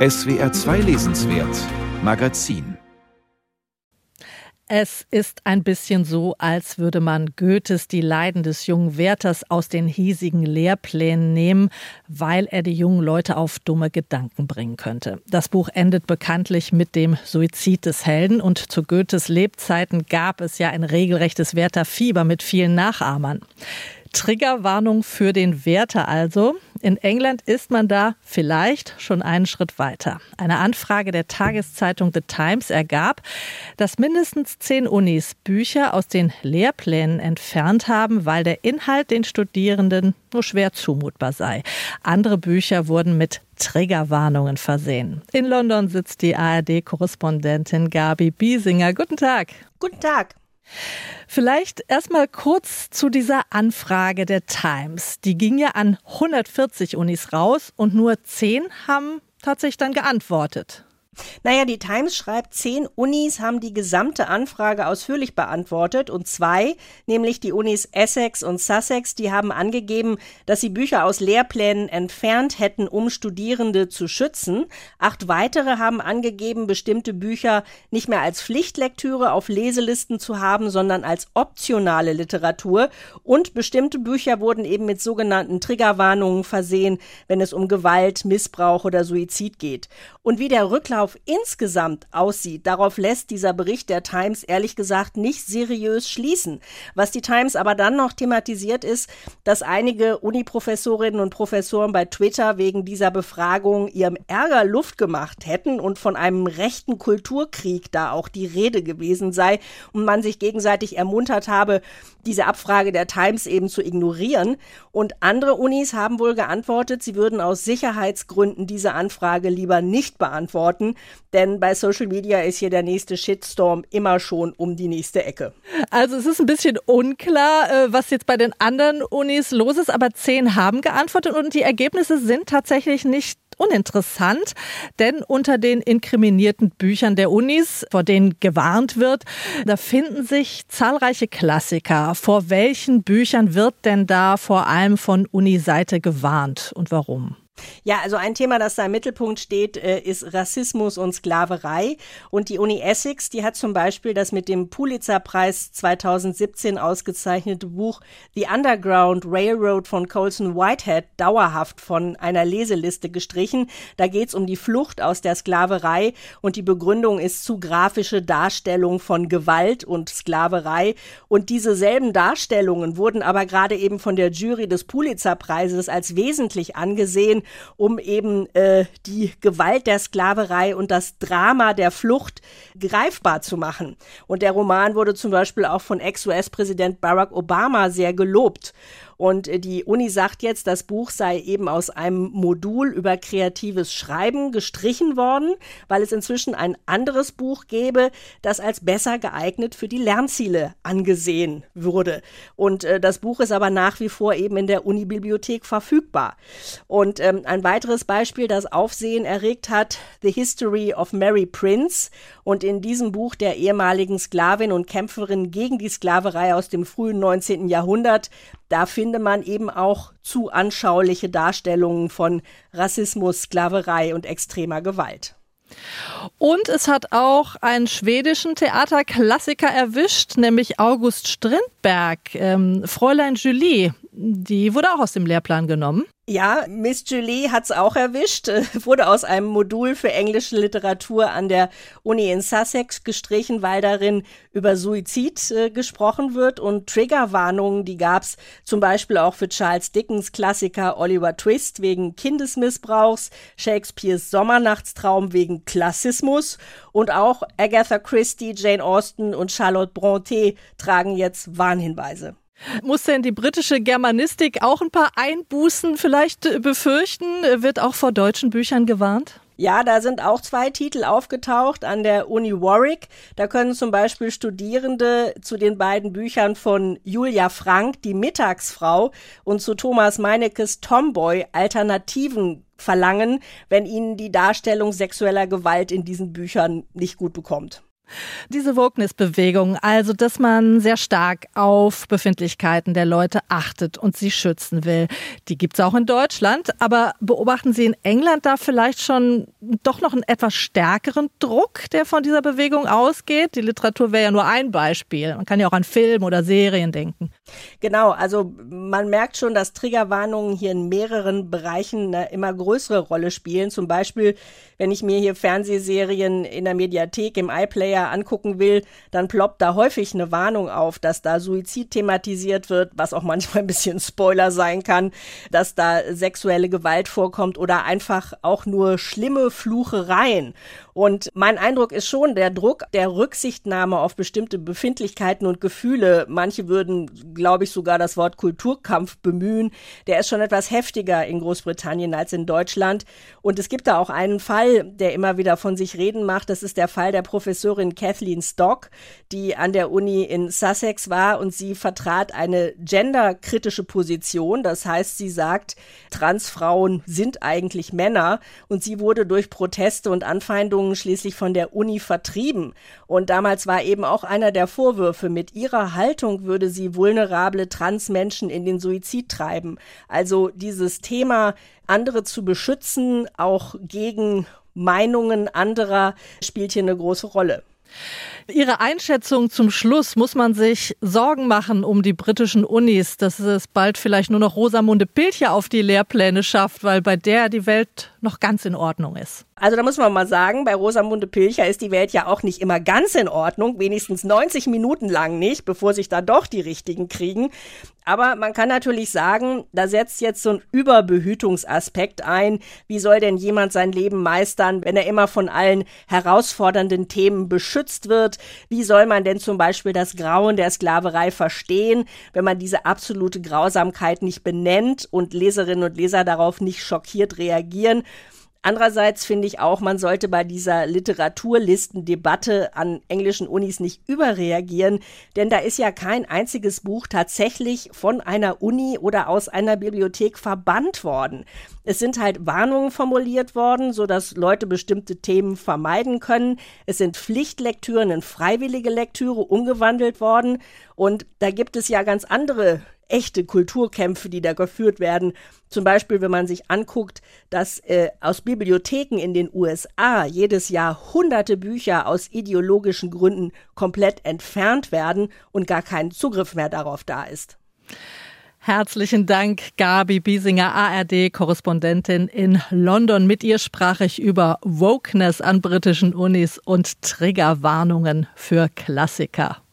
SWR 2 Lesenswert Magazin es ist ein bisschen so, als würde man Goethes Die Leiden des jungen Werthers aus den hiesigen Lehrplänen nehmen, weil er die jungen Leute auf dumme Gedanken bringen könnte. Das Buch endet bekanntlich mit dem Suizid des Helden und zu Goethes Lebzeiten gab es ja ein regelrechtes Werther-Fieber mit vielen Nachahmern. Triggerwarnung für den Werter also. In England ist man da vielleicht schon einen Schritt weiter. Eine Anfrage der Tageszeitung The Times ergab, dass mindestens zehn Unis Bücher aus den Lehrplänen entfernt haben, weil der Inhalt den Studierenden nur schwer zumutbar sei. Andere Bücher wurden mit Triggerwarnungen versehen. In London sitzt die ARD-Korrespondentin Gabi Biesinger. Guten Tag. Guten Tag. Vielleicht erstmal kurz zu dieser Anfrage der Times. Die ging ja an 140 Unis raus und nur 10 haben tatsächlich dann geantwortet. Naja, die Times schreibt, zehn Unis haben die gesamte Anfrage ausführlich beantwortet und zwei, nämlich die Unis Essex und Sussex, die haben angegeben, dass sie Bücher aus Lehrplänen entfernt hätten, um Studierende zu schützen. Acht weitere haben angegeben, bestimmte Bücher nicht mehr als Pflichtlektüre auf Leselisten zu haben, sondern als optionale Literatur. Und bestimmte Bücher wurden eben mit sogenannten Triggerwarnungen versehen, wenn es um Gewalt, Missbrauch oder Suizid geht. Und wie der Rücklauf Verlauf insgesamt aussieht, darauf lässt dieser Bericht der Times ehrlich gesagt nicht seriös schließen. Was die Times aber dann noch thematisiert ist, dass einige Uniprofessorinnen und Professoren bei Twitter wegen dieser Befragung ihrem Ärger Luft gemacht hätten und von einem rechten Kulturkrieg da auch die Rede gewesen sei und man sich gegenseitig ermuntert habe, diese Abfrage der Times eben zu ignorieren. Und andere Unis haben wohl geantwortet, sie würden aus Sicherheitsgründen diese Anfrage lieber nicht beantworten, denn bei Social Media ist hier der nächste Shitstorm immer schon um die nächste Ecke. Also es ist ein bisschen unklar, äh, was jetzt bei den anderen Unis los ist, aber zehn haben geantwortet und die Ergebnisse sind tatsächlich nicht uninteressant, denn unter den inkriminierten Büchern der Unis, vor denen gewarnt wird, da finden sich zahlreiche Klassiker. Vor welchen Büchern wird denn da vor allem von Uniseite gewarnt und warum? Ja, also ein Thema, das da im Mittelpunkt steht, äh, ist Rassismus und Sklaverei. Und die Uni Essex, die hat zum Beispiel das mit dem Pulitzer-Preis 2017 ausgezeichnete Buch The Underground Railroad von Colson Whitehead dauerhaft von einer Leseliste gestrichen. Da geht es um die Flucht aus der Sklaverei und die Begründung ist zu grafische Darstellung von Gewalt und Sklaverei. Und diese selben Darstellungen wurden aber gerade eben von der Jury des Pulitzer-Preises als wesentlich angesehen um eben äh, die Gewalt der Sklaverei und das Drama der Flucht greifbar zu machen. Und der Roman wurde zum Beispiel auch von Ex-US-Präsident Barack Obama sehr gelobt. Und äh, die Uni sagt jetzt, das Buch sei eben aus einem Modul über kreatives Schreiben gestrichen worden, weil es inzwischen ein anderes Buch gäbe, das als besser geeignet für die Lernziele angesehen würde. Und äh, das Buch ist aber nach wie vor eben in der Unibibliothek verfügbar. Und ähm, ein weiteres Beispiel, das Aufsehen erregt hat, The History of Mary Prince. Und in diesem Buch der ehemaligen Sklavin und Kämpferin gegen die Sklaverei aus dem frühen 19. Jahrhundert da finde man eben auch zu anschauliche Darstellungen von Rassismus, Sklaverei und extremer Gewalt. Und es hat auch einen schwedischen Theaterklassiker erwischt, nämlich August Strindberg, ähm, Fräulein Julie. Die wurde auch aus dem Lehrplan genommen. Ja, Miss Julie hat's auch erwischt, wurde aus einem Modul für englische Literatur an der Uni in Sussex gestrichen, weil darin über Suizid äh, gesprochen wird und Triggerwarnungen, die gab's zum Beispiel auch für Charles Dickens Klassiker Oliver Twist wegen Kindesmissbrauchs, Shakespeares Sommernachtstraum wegen Klassismus und auch Agatha Christie, Jane Austen und Charlotte Brontë tragen jetzt Warnhinweise. Muss denn die britische Germanistik auch ein paar Einbußen vielleicht äh, befürchten? Wird auch vor deutschen Büchern gewarnt? Ja, da sind auch zwei Titel aufgetaucht an der Uni Warwick. Da können zum Beispiel Studierende zu den beiden Büchern von Julia Frank, die Mittagsfrau, und zu Thomas Meinekes Tomboy Alternativen verlangen, wenn ihnen die Darstellung sexueller Gewalt in diesen Büchern nicht gut bekommt. Diese Wokeness-Bewegung, also dass man sehr stark auf Befindlichkeiten der Leute achtet und sie schützen will, die gibt es auch in Deutschland. Aber beobachten Sie in England da vielleicht schon doch noch einen etwas stärkeren Druck, der von dieser Bewegung ausgeht? Die Literatur wäre ja nur ein Beispiel. Man kann ja auch an Film oder Serien denken. Genau, also man merkt schon, dass Triggerwarnungen hier in mehreren Bereichen eine immer größere Rolle spielen. Zum Beispiel, wenn ich mir hier Fernsehserien in der Mediathek im iPlayer angucken will, dann ploppt da häufig eine Warnung auf, dass da Suizid thematisiert wird, was auch manchmal ein bisschen Spoiler sein kann, dass da sexuelle Gewalt vorkommt oder einfach auch nur schlimme Fluchereien. Und mein Eindruck ist schon, der Druck der Rücksichtnahme auf bestimmte Befindlichkeiten und Gefühle, manche würden, glaube ich, sogar das Wort Kulturkampf bemühen, der ist schon etwas heftiger in Großbritannien als in Deutschland. Und es gibt da auch einen Fall, der immer wieder von sich reden macht. Das ist der Fall der Professorin Kathleen Stock, die an der Uni in Sussex war und sie vertrat eine genderkritische Position. Das heißt, sie sagt, Transfrauen sind eigentlich Männer und sie wurde durch Proteste und Anfeindungen schließlich von der Uni vertrieben. Und damals war eben auch einer der Vorwürfe, mit ihrer Haltung würde sie vulnerable Transmenschen in den Suizid treiben. Also dieses Thema, andere zu beschützen, auch gegen Meinungen anderer, spielt hier eine große Rolle. Ihre Einschätzung zum Schluss, muss man sich Sorgen machen um die britischen Unis, dass es bald vielleicht nur noch Rosamunde Pilcher auf die Lehrpläne schafft, weil bei der die Welt noch ganz in Ordnung ist? Also da muss man mal sagen, bei Rosamunde Pilcher ist die Welt ja auch nicht immer ganz in Ordnung, wenigstens 90 Minuten lang nicht, bevor sich da doch die richtigen kriegen. Aber man kann natürlich sagen, da setzt jetzt so ein Überbehütungsaspekt ein. Wie soll denn jemand sein Leben meistern, wenn er immer von allen herausfordernden Themen beschützt wird? Wie soll man denn zum Beispiel das Grauen der Sklaverei verstehen, wenn man diese absolute Grausamkeit nicht benennt und Leserinnen und Leser darauf nicht schockiert reagieren? Andererseits finde ich auch, man sollte bei dieser Literaturlistendebatte an englischen Unis nicht überreagieren, denn da ist ja kein einziges Buch tatsächlich von einer Uni oder aus einer Bibliothek verbannt worden. Es sind halt Warnungen formuliert worden, so dass Leute bestimmte Themen vermeiden können. Es sind Pflichtlektüren in freiwillige Lektüre umgewandelt worden und da gibt es ja ganz andere echte Kulturkämpfe, die da geführt werden. Zum Beispiel, wenn man sich anguckt, dass äh, aus Bibliotheken in den USA jedes Jahr hunderte Bücher aus ideologischen Gründen komplett entfernt werden und gar kein Zugriff mehr darauf da ist. Herzlichen Dank, Gabi Biesinger, ARD-Korrespondentin in London. Mit ihr sprach ich über Wokeness an britischen Unis und Triggerwarnungen für Klassiker.